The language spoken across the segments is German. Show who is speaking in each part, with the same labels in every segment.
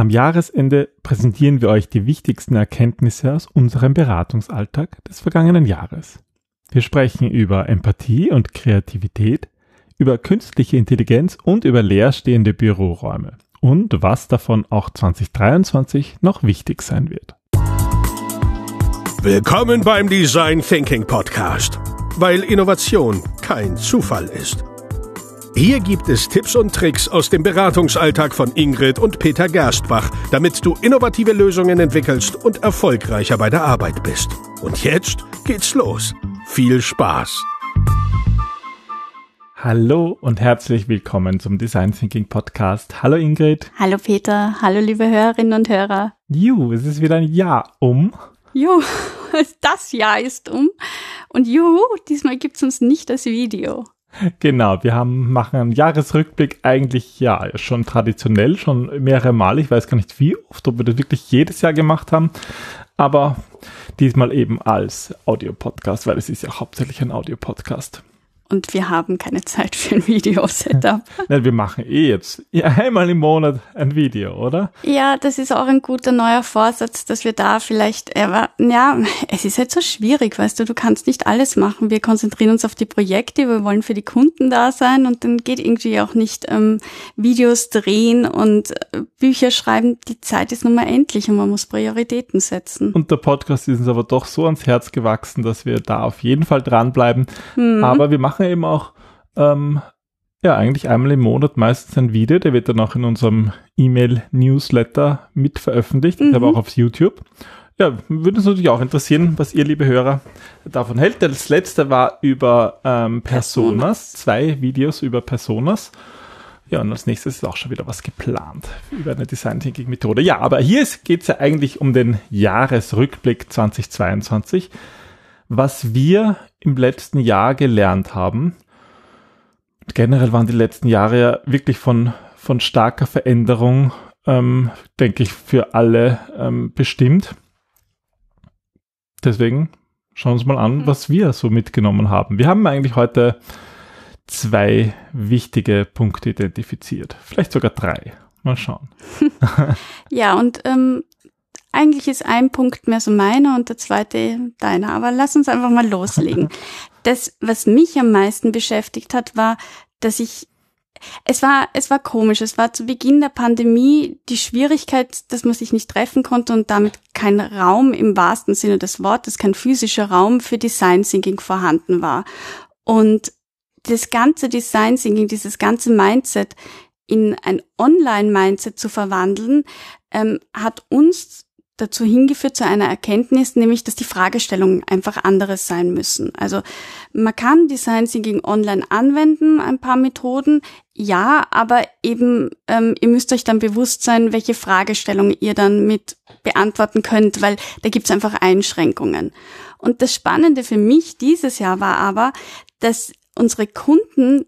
Speaker 1: Am Jahresende präsentieren wir euch die wichtigsten Erkenntnisse aus unserem Beratungsalltag des vergangenen Jahres. Wir sprechen über Empathie und Kreativität, über künstliche Intelligenz und über leerstehende Büroräume und was davon auch 2023 noch wichtig sein wird.
Speaker 2: Willkommen beim Design Thinking Podcast, weil Innovation kein Zufall ist. Hier gibt es Tipps und Tricks aus dem Beratungsalltag von Ingrid und Peter Gerstbach, damit du innovative Lösungen entwickelst und erfolgreicher bei der Arbeit bist. Und jetzt geht's los. Viel Spaß!
Speaker 1: Hallo und herzlich willkommen zum Design Thinking Podcast. Hallo Ingrid.
Speaker 3: Hallo Peter. Hallo liebe Hörerinnen und Hörer.
Speaker 1: Ju, es ist wieder ein Jahr um.
Speaker 3: Ju, das Jahr ist um. Und juhu, diesmal gibt's uns nicht das Video.
Speaker 1: Genau, wir haben, machen einen Jahresrückblick eigentlich ja schon traditionell, schon mehrere Male. Ich weiß gar nicht wie oft, ob wir das wirklich jedes Jahr gemacht haben, aber diesmal eben als Audiopodcast, weil es ist ja hauptsächlich ein Audiopodcast
Speaker 3: und wir haben keine Zeit für ein Video-Setup.
Speaker 1: Nein, wir machen eh jetzt einmal im Monat ein Video, oder?
Speaker 3: Ja, das ist auch ein guter neuer Vorsatz, dass wir da vielleicht, ja, es ist halt so schwierig, weißt du, du kannst nicht alles machen. Wir konzentrieren uns auf die Projekte, wir wollen für die Kunden da sein und dann geht irgendwie auch nicht ähm, Videos drehen und äh, Bücher schreiben. Die Zeit ist nun mal endlich und man muss Prioritäten setzen.
Speaker 1: Und der Podcast ist uns aber doch so ans Herz gewachsen, dass wir da auf jeden Fall dranbleiben. Mhm. Aber wir machen machen eben auch ähm, ja eigentlich einmal im Monat meistens ein Video, der wird dann auch in unserem E-Mail-Newsletter mit veröffentlicht, mhm. aber auch auf YouTube. Ja, würde uns natürlich auch interessieren, was ihr, liebe Hörer, davon hält. Das letzte war über ähm, Personas, zwei Videos über Personas. Ja, und als nächstes ist auch schon wieder was geplant über eine Design Thinking Methode. Ja, aber hier geht es ja eigentlich um den Jahresrückblick 2022 was wir im letzten Jahr gelernt haben. Generell waren die letzten Jahre ja wirklich von, von starker Veränderung, ähm, denke ich, für alle ähm, bestimmt. Deswegen schauen wir uns mal an, mhm. was wir so mitgenommen haben. Wir haben eigentlich heute zwei wichtige Punkte identifiziert. Vielleicht sogar drei. Mal schauen.
Speaker 3: ja, und ähm, eigentlich ist ein Punkt mehr so meiner und der zweite deiner, aber lass uns einfach mal loslegen. Das, was mich am meisten beschäftigt hat, war, dass ich es war, es war komisch. Es war zu Beginn der Pandemie die Schwierigkeit, dass man sich nicht treffen konnte und damit kein Raum im wahrsten Sinne des Wortes, kein physischer Raum für Design Thinking vorhanden war. Und das ganze Design Thinking, dieses ganze Mindset in ein Online-Mindset zu verwandeln, ähm, hat uns dazu hingeführt zu einer Erkenntnis, nämlich dass die Fragestellungen einfach anderes sein müssen. Also man kann Design Thinking online anwenden, ein paar Methoden, ja, aber eben ähm, ihr müsst euch dann bewusst sein, welche Fragestellungen ihr dann mit beantworten könnt, weil da gibt's einfach Einschränkungen. Und das Spannende für mich dieses Jahr war aber, dass unsere Kunden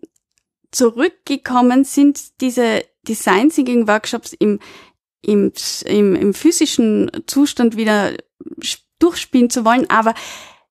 Speaker 3: zurückgekommen sind, diese Design Thinking Workshops im im, im, im physischen Zustand wieder durchspielen zu wollen, aber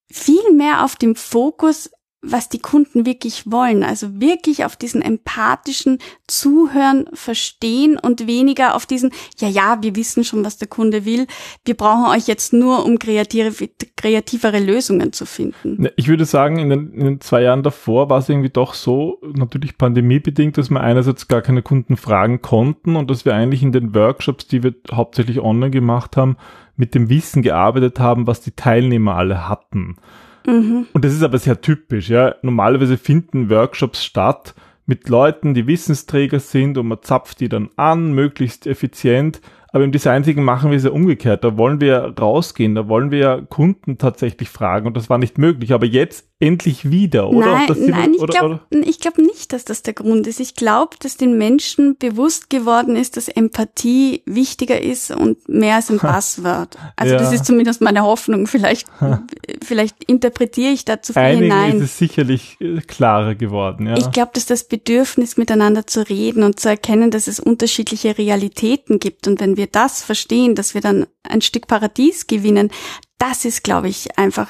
Speaker 3: viel mehr auf dem Fokus was die Kunden wirklich wollen. Also wirklich auf diesen empathischen Zuhören, Verstehen und weniger auf diesen, ja, ja, wir wissen schon, was der Kunde will. Wir brauchen euch jetzt nur, um kreative, kreativere Lösungen zu finden.
Speaker 1: Ich würde sagen, in den, in den zwei Jahren davor war es irgendwie doch so, natürlich pandemiebedingt, dass wir einerseits gar keine Kunden fragen konnten und dass wir eigentlich in den Workshops, die wir hauptsächlich online gemacht haben, mit dem Wissen gearbeitet haben, was die Teilnehmer alle hatten. Mhm. Und das ist aber sehr typisch, ja. Normalerweise finden Workshops statt mit Leuten, die Wissensträger sind und man zapft die dann an, möglichst effizient aber im Design Thinking machen wir es ja umgekehrt. Da wollen wir rausgehen, da wollen wir ja Kunden tatsächlich fragen und das war nicht möglich. Aber jetzt endlich wieder, oder?
Speaker 3: Nein, nein ich glaube glaub nicht, dass das der Grund ist. Ich glaube, dass den Menschen bewusst geworden ist, dass Empathie wichtiger ist und mehr als ein Passwort. Also ja. das ist zumindest meine Hoffnung. Vielleicht, vielleicht interpretiere ich da zu viel
Speaker 1: Einigen
Speaker 3: hinein.
Speaker 1: ist es sicherlich äh, klarer geworden. Ja.
Speaker 3: Ich glaube, dass das Bedürfnis, miteinander zu reden und zu erkennen, dass es unterschiedliche Realitäten gibt und wenn wir wir das verstehen, dass wir dann ein Stück Paradies gewinnen, das ist, glaube ich, einfach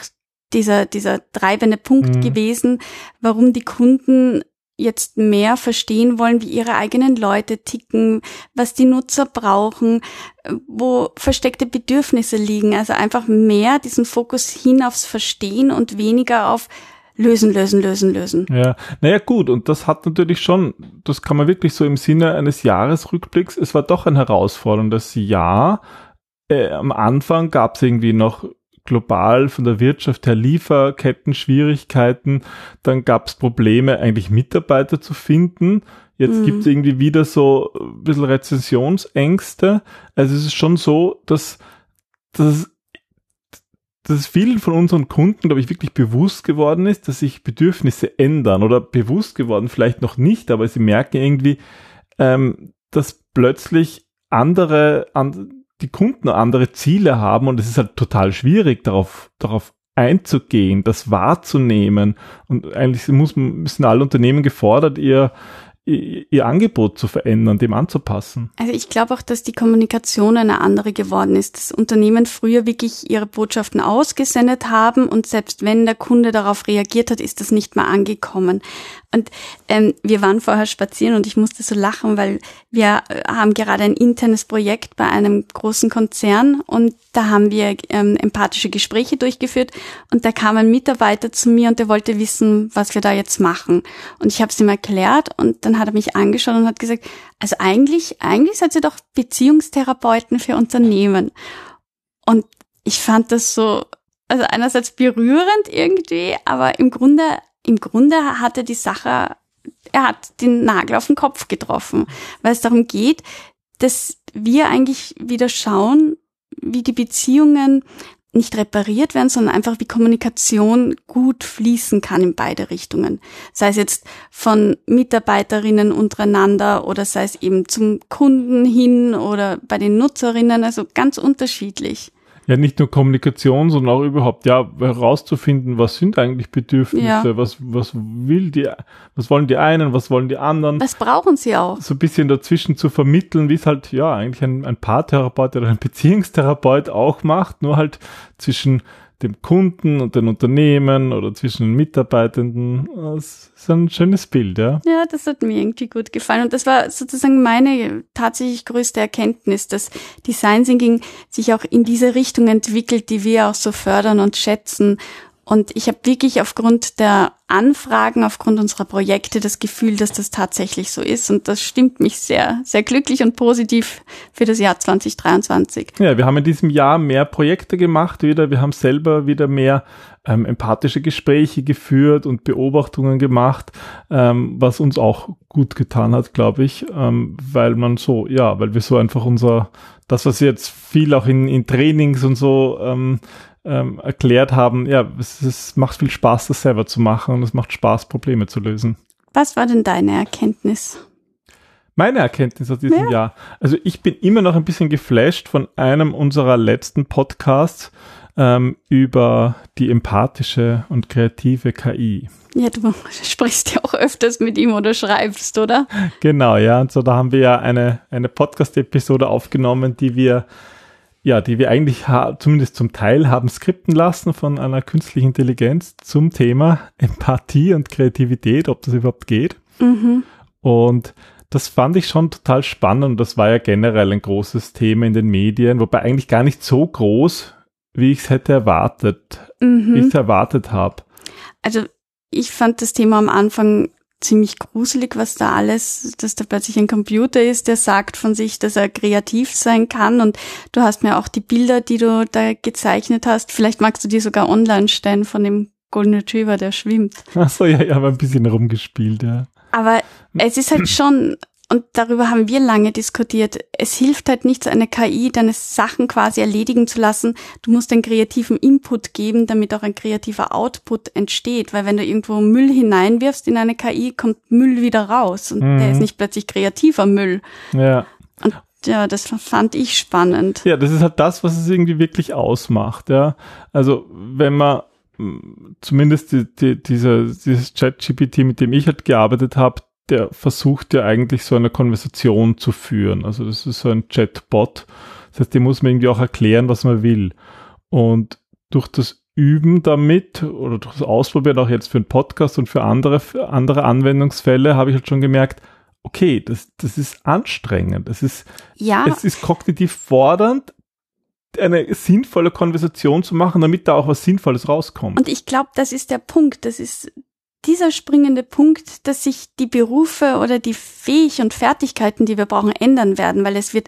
Speaker 3: dieser, dieser treibende Punkt mhm. gewesen, warum die Kunden jetzt mehr verstehen wollen, wie ihre eigenen Leute ticken, was die Nutzer brauchen, wo versteckte Bedürfnisse liegen. Also einfach mehr diesen Fokus hin aufs Verstehen und weniger auf lösen, lösen, lösen, lösen.
Speaker 1: Ja, naja gut, und das hat natürlich schon, das kann man wirklich so im Sinne eines Jahresrückblicks, es war doch ein herausforderndes Jahr. Äh, am Anfang gab es irgendwie noch global von der Wirtschaft her Lieferketten-Schwierigkeiten. Dann gab es Probleme, eigentlich Mitarbeiter zu finden. Jetzt mhm. gibt es irgendwie wieder so ein bisschen Rezessionsängste. Also es ist schon so, dass, dass, dass vielen von unseren Kunden, glaube ich, wirklich bewusst geworden ist, dass sich Bedürfnisse ändern oder bewusst geworden, vielleicht noch nicht, aber sie merken irgendwie, ähm, dass plötzlich andere, an, die Kunden andere Ziele haben und es ist halt total schwierig, darauf, darauf einzugehen, das wahrzunehmen. Und eigentlich muss, müssen alle Unternehmen gefordert, ihr, ihr Angebot zu verändern, dem anzupassen.
Speaker 3: Also ich glaube auch, dass die Kommunikation eine andere geworden ist. Das Unternehmen früher wirklich ihre Botschaften ausgesendet haben und selbst wenn der Kunde darauf reagiert hat, ist das nicht mehr angekommen. Und ähm, wir waren vorher spazieren und ich musste so lachen, weil wir äh, haben gerade ein internes Projekt bei einem großen Konzern und da haben wir ähm, empathische Gespräche durchgeführt und da kam ein Mitarbeiter zu mir und der wollte wissen, was wir da jetzt machen. Und ich habe es ihm erklärt und dann hat er mich angeschaut und hat gesagt, also eigentlich, eigentlich seid ihr doch Beziehungstherapeuten für Unternehmen. Und ich fand das so, also einerseits berührend irgendwie, aber im Grunde im Grunde hat er die Sache, er hat den Nagel auf den Kopf getroffen, weil es darum geht, dass wir eigentlich wieder schauen, wie die Beziehungen nicht repariert werden, sondern einfach wie Kommunikation gut fließen kann in beide Richtungen. Sei es jetzt von Mitarbeiterinnen untereinander oder sei es eben zum Kunden hin oder bei den Nutzerinnen, also ganz unterschiedlich
Speaker 1: ja nicht nur Kommunikation, sondern auch überhaupt, ja, herauszufinden, was sind eigentlich Bedürfnisse, ja. was, was will die, was wollen die einen, was wollen die anderen.
Speaker 3: Was brauchen sie auch?
Speaker 1: So ein bisschen dazwischen zu vermitteln, wie es halt, ja, eigentlich ein, ein Paartherapeut oder ein Beziehungstherapeut auch macht, nur halt zwischen dem Kunden und den Unternehmen oder zwischen den Mitarbeitenden. Das ist ein schönes Bild, ja.
Speaker 3: Ja, das hat mir irgendwie gut gefallen. Und das war sozusagen meine tatsächlich größte Erkenntnis, dass Design Thinking sich auch in diese Richtung entwickelt, die wir auch so fördern und schätzen und ich habe wirklich aufgrund der Anfragen, aufgrund unserer Projekte das Gefühl, dass das tatsächlich so ist. Und das stimmt mich sehr, sehr glücklich und positiv für das Jahr 2023.
Speaker 1: Ja, wir haben in diesem Jahr mehr Projekte gemacht wieder. Wir haben selber wieder mehr ähm, empathische Gespräche geführt und Beobachtungen gemacht, ähm, was uns auch gut getan hat, glaube ich, ähm, weil man so, ja, weil wir so einfach unser, das, was jetzt viel auch in, in Trainings und so ähm, ähm, erklärt haben, ja, es, es macht viel Spaß, das selber zu machen und es macht Spaß, Probleme zu lösen.
Speaker 3: Was war denn deine Erkenntnis?
Speaker 1: Meine Erkenntnis aus diesem ja. Jahr. Also ich bin immer noch ein bisschen geflasht von einem unserer letzten Podcasts ähm, über die empathische und kreative KI.
Speaker 3: Ja, du sprichst ja auch öfters mit ihm oder schreibst, oder?
Speaker 1: Genau, ja. Und so da haben wir ja eine, eine Podcast-Episode aufgenommen, die wir ja, die wir eigentlich zumindest zum Teil haben skripten lassen von einer künstlichen Intelligenz zum Thema Empathie und Kreativität, ob das überhaupt geht. Mhm. Und das fand ich schon total spannend. Das war ja generell ein großes Thema in den Medien, wobei eigentlich gar nicht so groß, wie ich es hätte erwartet, mhm. wie ich es erwartet habe.
Speaker 3: Also ich fand das Thema am Anfang ziemlich gruselig, was da alles, dass da plötzlich ein Computer ist, der sagt von sich, dass er kreativ sein kann. Und du hast mir auch die Bilder, die du da gezeichnet hast, vielleicht magst du die sogar online stellen von dem Golden Retriever, der schwimmt.
Speaker 1: Ach so, ja, ja, aber ein bisschen rumgespielt, ja.
Speaker 3: Aber es ist halt schon und darüber haben wir lange diskutiert. Es hilft halt nichts, eine KI deine Sachen quasi erledigen zu lassen. Du musst einen kreativen Input geben, damit auch ein kreativer Output entsteht. Weil wenn du irgendwo Müll hineinwirfst in eine KI, kommt Müll wieder raus. Und mhm. der ist nicht plötzlich kreativer Müll.
Speaker 1: Ja.
Speaker 3: Und ja, das fand ich spannend.
Speaker 1: Ja, das ist halt das, was es irgendwie wirklich ausmacht. Ja, also wenn man zumindest die, die, dieser, dieses Chat-GPT, mit dem ich halt gearbeitet habe, der versucht ja eigentlich so eine Konversation zu führen. Also das ist so ein Chatbot. Das heißt, dem muss man irgendwie auch erklären, was man will. Und durch das Üben damit oder durchs Ausprobieren auch jetzt für einen Podcast und für andere, für andere Anwendungsfälle habe ich halt schon gemerkt, okay, das, das ist anstrengend. Das ist,
Speaker 3: Ja,
Speaker 1: es ist kognitiv fordernd, eine sinnvolle Konversation zu machen, damit da auch was Sinnvolles rauskommt.
Speaker 3: und ich glaube, das ist der Punkt. Das ist dieser springende Punkt, dass sich die Berufe oder die Fähig und Fertigkeiten, die wir brauchen, ändern werden, weil es wird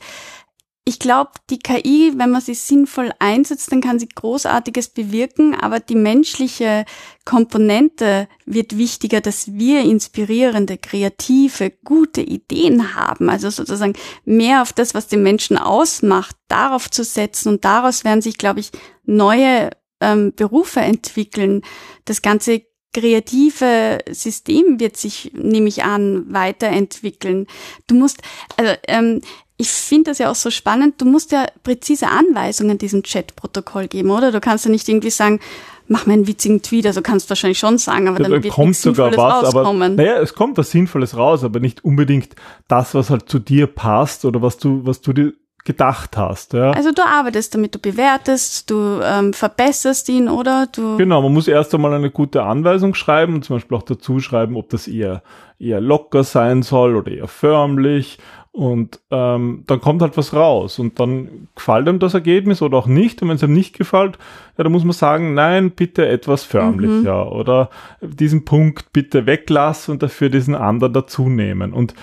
Speaker 3: ich glaube, die KI, wenn man sie sinnvoll einsetzt, dann kann sie Großartiges bewirken, aber die menschliche Komponente wird wichtiger, dass wir inspirierende, kreative, gute Ideen haben. Also sozusagen mehr auf das, was den Menschen ausmacht, darauf zu setzen und daraus werden sich, glaube ich, neue ähm, Berufe entwickeln. Das ganze kreative System wird sich, nehme ich an, weiterentwickeln. Du musst, also ähm, ich finde das ja auch so spannend, du musst ja präzise Anweisungen diesem Chat-Protokoll geben, oder? Du kannst ja nicht irgendwie sagen, mach mir einen witzigen Tweet, also kannst du wahrscheinlich schon sagen, aber dann,
Speaker 1: dann
Speaker 3: wird
Speaker 1: kommt sogar
Speaker 3: Sinnvolles
Speaker 1: was, aber
Speaker 3: rauskommen.
Speaker 1: naja, es kommt was Sinnvolles raus, aber nicht unbedingt das, was halt zu dir passt oder was du, was du dir gedacht hast. Ja.
Speaker 3: Also du arbeitest damit, du bewertest, du ähm, verbesserst ihn, oder? Du
Speaker 1: Genau, man muss erst einmal eine gute Anweisung schreiben und zum Beispiel auch dazu schreiben, ob das eher, eher locker sein soll oder eher förmlich. Und ähm, dann kommt halt was raus und dann gefällt einem das Ergebnis oder auch nicht. Und wenn es einem nicht gefällt, ja, dann muss man sagen, nein, bitte etwas förmlicher oder diesen Punkt bitte weglassen und dafür diesen anderen dazu nehmen. Und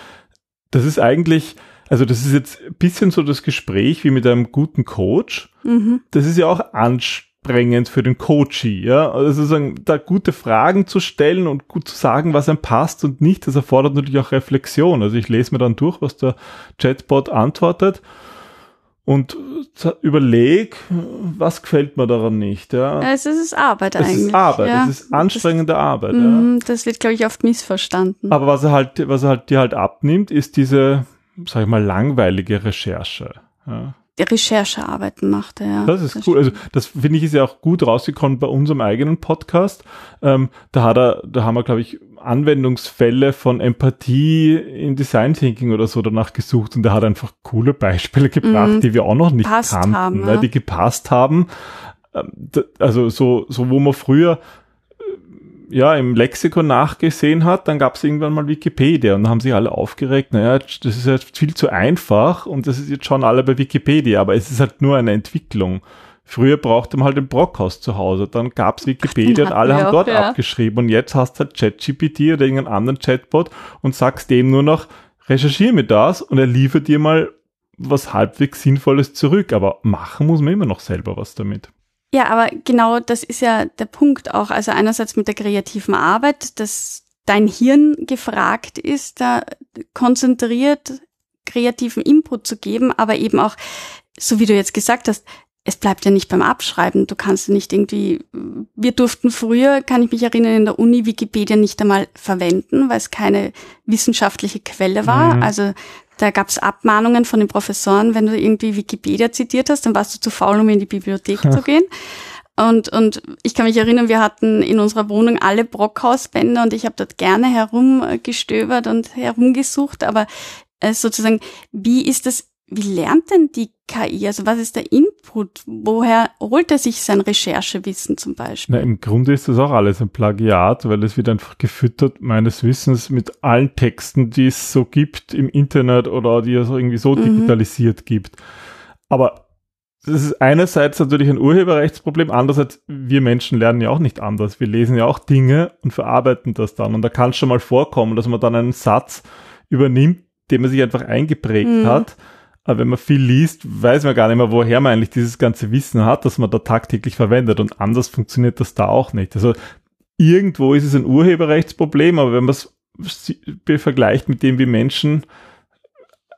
Speaker 1: das ist eigentlich, also das ist jetzt ein bisschen so das Gespräch wie mit einem guten Coach.
Speaker 3: mhm.
Speaker 1: Das ist ja auch anstrengend für den Coachee, ja. Also sozusagen, da gute Fragen zu stellen und gut zu sagen, was einem passt und nicht, das erfordert natürlich auch Reflexion. Also ich lese mir dann durch, was der Chatbot antwortet und überleg, was gefällt mir daran nicht, ja.
Speaker 3: es ist Arbeit
Speaker 1: Es
Speaker 3: eigentlich.
Speaker 1: ist Arbeit,
Speaker 3: ja.
Speaker 1: es ist anstrengende Arbeit,
Speaker 3: Das,
Speaker 1: ja.
Speaker 3: mhm, das wird, glaube ich, oft missverstanden.
Speaker 1: Aber was er halt, was er halt dir halt abnimmt, ist diese, sag ich mal, langweilige Recherche. Ja.
Speaker 3: Die Recherchearbeiten macht er, ja.
Speaker 1: Das ist cool. Also das finde ich ist ja auch gut rausgekommen bei unserem eigenen Podcast. Ähm, da hat er, da haben wir, glaube ich, Anwendungsfälle von Empathie in Design Thinking oder so danach gesucht und er hat einfach coole Beispiele gebracht,
Speaker 3: Mhm.
Speaker 1: die wir auch noch nicht kannten,
Speaker 3: haben,
Speaker 1: ne,
Speaker 3: ja.
Speaker 1: die gepasst haben. Ähm, d- Also so, so wo man früher ja, im Lexikon nachgesehen hat, dann gab es irgendwann mal Wikipedia und dann haben sich alle aufgeregt, naja, das ist jetzt viel zu einfach und das ist jetzt schon alle bei Wikipedia, aber es ist halt nur eine Entwicklung. Früher brauchte man halt ein Brockhaus zu Hause, dann gab's Wikipedia und alle haben
Speaker 3: auch,
Speaker 1: dort
Speaker 3: ja.
Speaker 1: abgeschrieben und jetzt hast du halt ChatGPT oder irgendeinen anderen Chatbot und sagst dem nur noch, recherchiere mir das und er liefert dir mal was halbwegs Sinnvolles zurück, aber machen muss man immer noch selber was damit.
Speaker 3: Ja, aber genau das ist ja der Punkt auch. Also einerseits mit der kreativen Arbeit, dass dein Hirn gefragt ist, da konzentriert kreativen Input zu geben, aber eben auch, so wie du jetzt gesagt hast, es bleibt ja nicht beim Abschreiben. Du kannst ja nicht irgendwie, wir durften früher, kann ich mich erinnern, in der Uni Wikipedia nicht einmal verwenden, weil es keine wissenschaftliche Quelle war.
Speaker 1: Mhm.
Speaker 3: Also da gab es Abmahnungen von den Professoren, wenn du irgendwie Wikipedia zitiert hast, dann warst du zu faul, um in die Bibliothek zu gehen. Und, und ich kann mich erinnern, wir hatten in unserer Wohnung alle Brockhausbänder und ich habe dort gerne herumgestöbert und herumgesucht, aber äh, sozusagen, wie ist das, wie lernt denn die KI? Also was ist der Input? Woher holt er sich sein Recherchewissen zum Beispiel?
Speaker 1: Na, im Grunde ist das auch alles ein Plagiat, weil es wird einfach gefüttert, meines Wissens, mit allen Texten, die es so gibt im Internet oder die es irgendwie so
Speaker 3: Mhm.
Speaker 1: digitalisiert gibt. Aber das ist einerseits natürlich ein Urheberrechtsproblem, andererseits wir Menschen lernen ja auch nicht anders. Wir lesen ja auch Dinge und verarbeiten das dann. Und da kann es schon mal vorkommen, dass man dann einen Satz übernimmt, den man sich einfach eingeprägt
Speaker 3: Mhm.
Speaker 1: hat. Aber wenn man viel liest, weiß man gar nicht mehr, woher man eigentlich dieses ganze Wissen hat, das man da tagtäglich verwendet. Und anders funktioniert das da auch nicht. Also irgendwo ist es ein Urheberrechtsproblem, aber wenn man es vergleicht mit dem, wie Menschen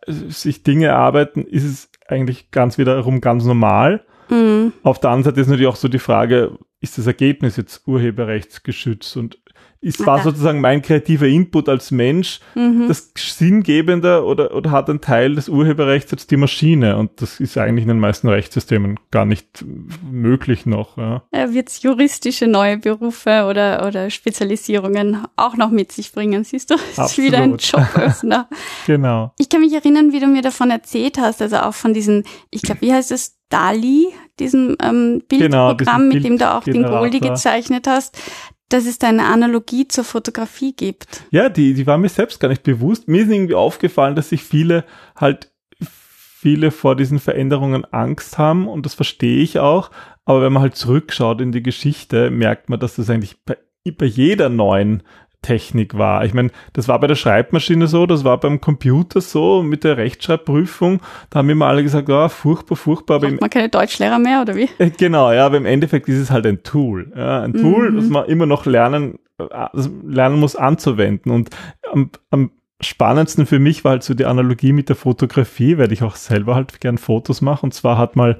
Speaker 1: äh, sich Dinge erarbeiten, ist es eigentlich ganz wiederum ganz normal.
Speaker 3: Mhm.
Speaker 1: Auf der anderen Seite ist natürlich auch so die Frage, ist das Ergebnis jetzt urheberrechtsgeschützt? Und es war sozusagen mein kreativer Input als Mensch, mhm. das sinngebende oder, oder hat ein Teil des Urheberrechts als die Maschine. Und das ist eigentlich in den meisten Rechtssystemen gar nicht möglich noch. Ja.
Speaker 3: Ja, Wird juristische neue Berufe oder, oder Spezialisierungen auch noch mit sich bringen, siehst du? Das ist wieder ein Joböffner.
Speaker 1: genau.
Speaker 3: Ich kann mich erinnern, wie du mir davon erzählt hast, also auch von diesen, ich glaube, wie heißt es, DALI, diesem ähm, Bildprogramm, genau, mit Bild dem du auch den Goldie gezeichnet hast dass es da eine Analogie zur Fotografie gibt.
Speaker 1: Ja, die, die war mir selbst gar nicht bewusst. Mir ist irgendwie aufgefallen, dass sich viele halt viele vor diesen Veränderungen Angst haben und das verstehe ich auch. Aber wenn man halt zurückschaut in die Geschichte, merkt man, dass das eigentlich bei, bei jeder neuen Technik war. Ich meine, das war bei der Schreibmaschine so, das war beim Computer so, mit der Rechtschreibprüfung, da haben immer alle gesagt, ja, oh, furchtbar, furchtbar.
Speaker 3: Braucht man keine Deutschlehrer mehr, oder wie?
Speaker 1: Äh, genau, ja, aber im Endeffekt ist es halt ein Tool. Ja, ein Tool, mhm. das man immer noch lernen, äh, lernen muss anzuwenden. Und am, am spannendsten für mich war halt so die Analogie mit der Fotografie, weil ich auch selber halt gern Fotos mache. Und zwar hat mal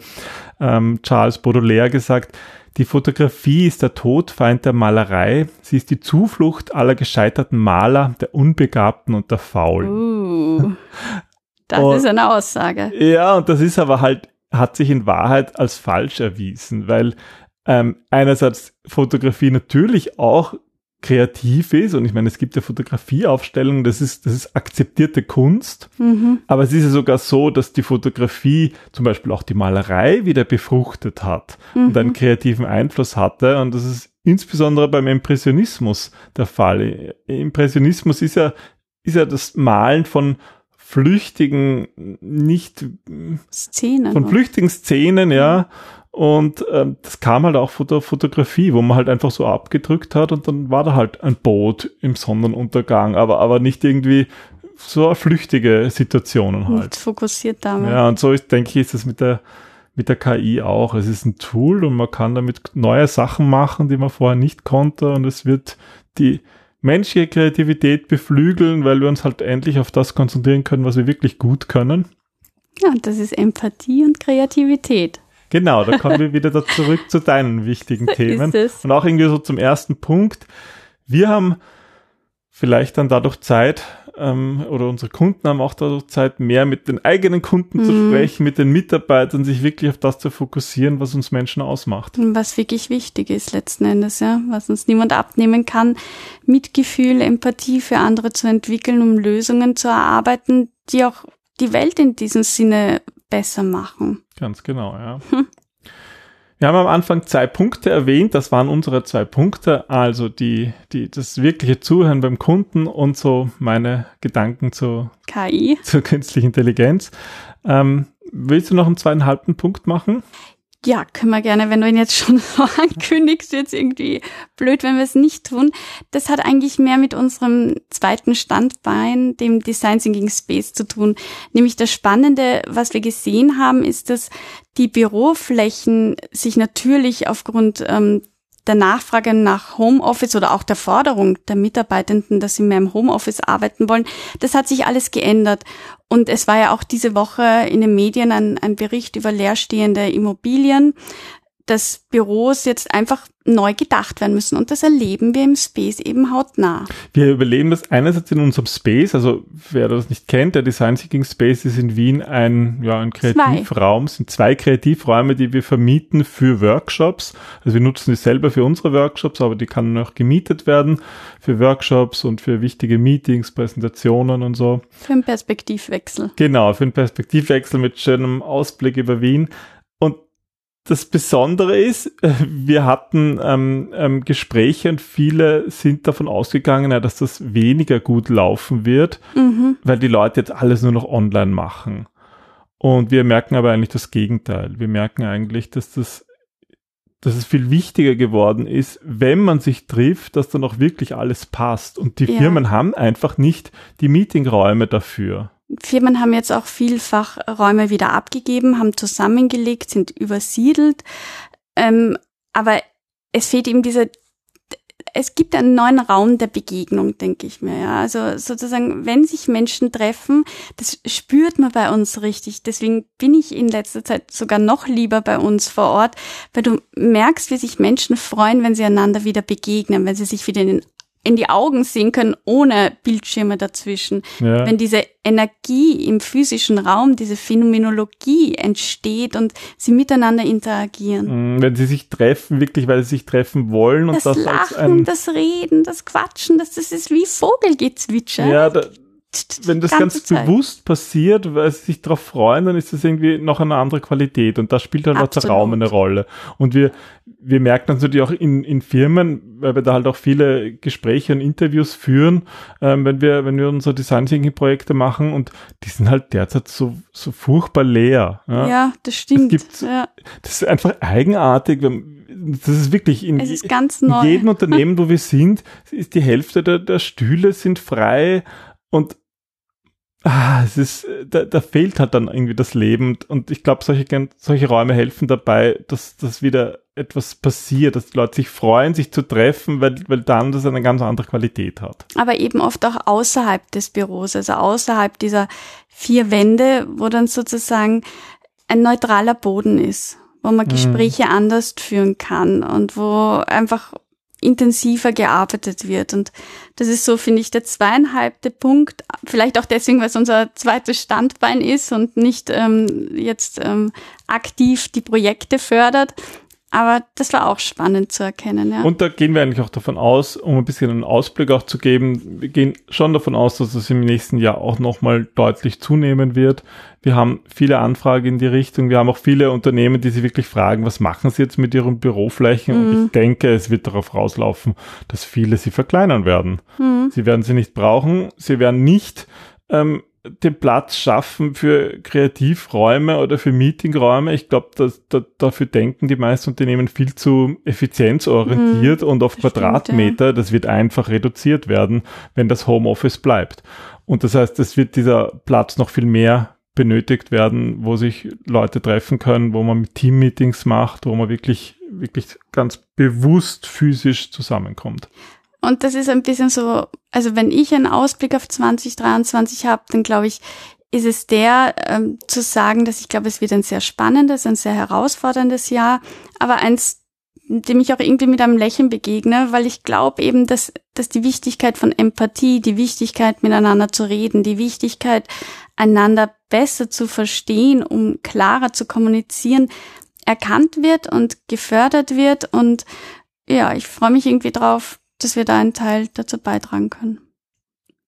Speaker 1: ähm, Charles Baudelaire gesagt, die Fotografie ist der Todfeind der Malerei. Sie ist die Zuflucht aller gescheiterten Maler, der Unbegabten und der Faulen.
Speaker 3: Uh, das und, ist eine Aussage.
Speaker 1: Ja, und das ist aber halt, hat sich in Wahrheit als falsch erwiesen, weil ähm, einerseits Fotografie natürlich auch kreativ ist und ich meine, es gibt ja Fotografieaufstellungen, das ist, das ist akzeptierte Kunst, mhm. aber es ist ja sogar so, dass die Fotografie zum Beispiel auch die Malerei wieder befruchtet hat mhm. und einen kreativen Einfluss hatte und das ist insbesondere beim Impressionismus der Fall. Impressionismus ist ja, ist ja das Malen von flüchtigen, nicht
Speaker 3: Szenen.
Speaker 1: Von flüchtigen Szenen, ja. Und ähm, das kam halt auch von der Fotografie, wo man halt einfach so abgedrückt hat und dann war da halt ein Boot im Sonnenuntergang, aber, aber nicht irgendwie so flüchtige Situationen halt. Nicht
Speaker 3: fokussiert damit.
Speaker 1: Ja, und so ist, denke ich, ist es mit der, mit der KI auch. Es ist ein Tool und man kann damit neue Sachen machen, die man vorher nicht konnte und es wird die menschliche Kreativität beflügeln, weil wir uns halt endlich auf das konzentrieren können, was wir wirklich gut können.
Speaker 3: Ja, und das ist Empathie und Kreativität.
Speaker 1: Genau, da kommen wir wieder da zurück zu deinen wichtigen Themen. Und auch irgendwie so zum ersten Punkt. Wir haben vielleicht dann dadurch Zeit, ähm, oder unsere Kunden haben auch dadurch Zeit, mehr mit den eigenen Kunden mhm. zu sprechen, mit den Mitarbeitern, sich wirklich auf das zu fokussieren, was uns Menschen ausmacht.
Speaker 3: Was wirklich wichtig ist letzten Endes, ja, was uns niemand abnehmen kann, Mitgefühl, Empathie für andere zu entwickeln, um Lösungen zu erarbeiten, die auch die Welt in diesem Sinne besser machen.
Speaker 1: Ganz genau, ja. Hm. Wir haben am Anfang zwei Punkte erwähnt, das waren unsere zwei Punkte, also die, die, das wirkliche Zuhören beim Kunden und so meine Gedanken zur
Speaker 3: KI,
Speaker 1: zur künstlichen Intelligenz. Ähm, willst du noch einen zweieinhalbten Punkt machen?
Speaker 3: Ja, können wir gerne, wenn du ihn jetzt schon so ankündigst, jetzt irgendwie blöd, wenn wir es nicht tun. Das hat eigentlich mehr mit unserem zweiten Standbein, dem Design Thinking Space zu tun. Nämlich das Spannende, was wir gesehen haben, ist, dass die Büroflächen sich natürlich aufgrund ähm, der Nachfrage nach Homeoffice oder auch der Forderung der Mitarbeitenden, dass sie mehr im Homeoffice arbeiten wollen, das hat sich alles geändert. Und es war ja auch diese Woche in den Medien ein, ein Bericht über leerstehende Immobilien dass Büros jetzt einfach neu gedacht werden müssen. Und das erleben wir im Space eben hautnah.
Speaker 1: Wir überleben das einerseits in unserem Space, also wer das nicht kennt, der Design Thinking Space ist in Wien ein, ja, ein Kreativraum, Es sind zwei Kreativräume, die wir vermieten für Workshops. Also wir nutzen die selber für unsere Workshops, aber die kann auch gemietet werden für Workshops und für wichtige Meetings, Präsentationen und so.
Speaker 3: Für einen Perspektivwechsel.
Speaker 1: Genau, für einen Perspektivwechsel mit schönem Ausblick über Wien das Besondere ist, wir hatten ähm, ähm, Gespräche und viele sind davon ausgegangen, ja, dass das weniger gut laufen wird, mhm. weil die Leute jetzt alles nur noch online machen. Und wir merken aber eigentlich das Gegenteil. Wir merken eigentlich, dass das dass es viel wichtiger geworden ist, wenn man sich trifft, dass dann auch wirklich alles passt. Und die ja. Firmen haben einfach nicht die Meetingräume dafür.
Speaker 3: Firmen haben jetzt auch vielfach Räume wieder abgegeben, haben zusammengelegt, sind übersiedelt. Ähm, aber es fehlt eben dieser, es gibt einen neuen Raum der Begegnung, denke ich mir. Ja. Also sozusagen, wenn sich Menschen treffen, das spürt man bei uns richtig. Deswegen bin ich in letzter Zeit sogar noch lieber bei uns vor Ort, weil du merkst, wie sich Menschen freuen, wenn sie einander wieder begegnen, wenn sie sich wieder in den in die Augen sehen können, ohne Bildschirme dazwischen. Ja. Wenn diese Energie im physischen Raum, diese Phänomenologie entsteht und sie miteinander interagieren.
Speaker 1: Mm, wenn sie sich treffen, wirklich, weil sie sich treffen wollen und
Speaker 3: das, das Lachen, das Reden, das Quatschen, das, das ist wie Vogelgezwitscher.
Speaker 1: Ja, da, wenn das ganz Zeit. bewusst passiert, weil sie sich darauf freuen, dann ist das irgendwie noch eine andere Qualität und da spielt dann auch der Raum eine Rolle. Und wir, wir merken natürlich auch in, in Firmen, weil wir da halt auch viele Gespräche und Interviews führen, ähm, wenn wir, wenn wir unsere Design Thinking Projekte machen und die sind halt derzeit so, so furchtbar leer.
Speaker 3: Ja, ja das stimmt.
Speaker 1: Das,
Speaker 3: ja.
Speaker 1: das ist einfach eigenartig. Das ist wirklich in,
Speaker 3: ist in
Speaker 1: jedem Unternehmen, wo wir sind, ist die Hälfte der, der Stühle sind frei und ah, es ist, da, da fehlt halt dann irgendwie das Leben und ich glaube, solche, solche Räume helfen dabei, dass, dass wieder etwas passiert, dass die Leute sich freuen, sich zu treffen, weil, weil dann das eine ganz andere Qualität hat.
Speaker 3: Aber eben oft auch außerhalb des Büros, also außerhalb dieser vier Wände, wo dann sozusagen ein neutraler Boden ist, wo man mhm. Gespräche mhm. anders führen kann und wo einfach intensiver gearbeitet wird. Und das ist so, finde ich, der zweieinhalbte Punkt. Vielleicht auch deswegen, weil es unser zweites Standbein ist und nicht ähm, jetzt ähm, aktiv die Projekte fördert. Aber das war auch spannend zu erkennen. Ja.
Speaker 1: Und da gehen wir eigentlich auch davon aus, um ein bisschen einen Ausblick auch zu geben, wir gehen schon davon aus, dass es im nächsten Jahr auch nochmal deutlich zunehmen wird. Wir haben viele Anfragen in die Richtung. Wir haben auch viele Unternehmen, die sich wirklich fragen, was machen sie jetzt mit ihren Büroflächen? Mhm. Und ich denke, es wird darauf rauslaufen, dass viele sie verkleinern werden. Mhm. Sie werden sie nicht brauchen. Sie werden nicht ähm, den Platz schaffen für Kreativräume oder für Meetingräume. Ich glaube, dass, da, dafür denken die meisten Unternehmen viel zu effizienzorientiert mhm, und auf Quadratmeter. Stimmt, ja. Das wird einfach reduziert werden, wenn das Homeoffice bleibt. Und das heißt, es wird dieser Platz noch viel mehr benötigt werden, wo sich Leute treffen können, wo man mit Teammeetings macht, wo man wirklich, wirklich ganz bewusst physisch zusammenkommt.
Speaker 3: Und das ist ein bisschen so, also wenn ich einen Ausblick auf 2023 habe, dann glaube ich, ist es der, ähm, zu sagen, dass ich glaube, es wird ein sehr spannendes, ein sehr herausforderndes Jahr, aber eins, dem ich auch irgendwie mit einem Lächeln begegne, weil ich glaube eben, dass, dass die Wichtigkeit von Empathie, die Wichtigkeit miteinander zu reden, die Wichtigkeit einander besser zu verstehen, um klarer zu kommunizieren, erkannt wird und gefördert wird. Und ja, ich freue mich irgendwie drauf, dass wir da einen Teil dazu beitragen können.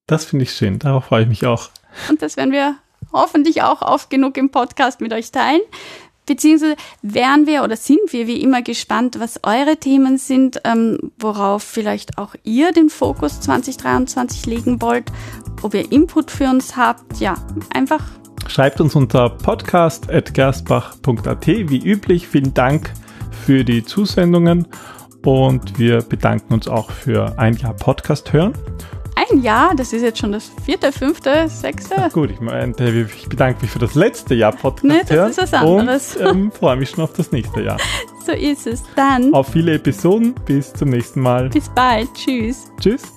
Speaker 1: Das finde ich schön, darauf freue ich mich auch.
Speaker 3: Und das werden wir hoffentlich auch oft genug im Podcast mit euch teilen. Beziehungsweise wären wir oder sind wir wie immer gespannt, was eure Themen sind, ähm, worauf vielleicht auch ihr den Fokus 2023 legen wollt, ob ihr Input für uns habt. Ja, einfach.
Speaker 1: Schreibt uns unter podcast.gerstbach.at. Wie üblich, vielen Dank für die Zusendungen und wir bedanken uns auch für ein Jahr Podcast hören.
Speaker 3: Ein Jahr? Das ist jetzt schon das vierte, fünfte, sechste?
Speaker 1: Ach gut, ich, meine, ich bedanke mich für das letzte Jahr Podcast nee,
Speaker 3: das hören. ist was anderes.
Speaker 1: Und ähm, freue mich schon auf das nächste Jahr.
Speaker 3: So ist es. Dann.
Speaker 1: Auf viele Episoden. Bis zum nächsten Mal.
Speaker 3: Bis bald. Tschüss.
Speaker 1: Tschüss.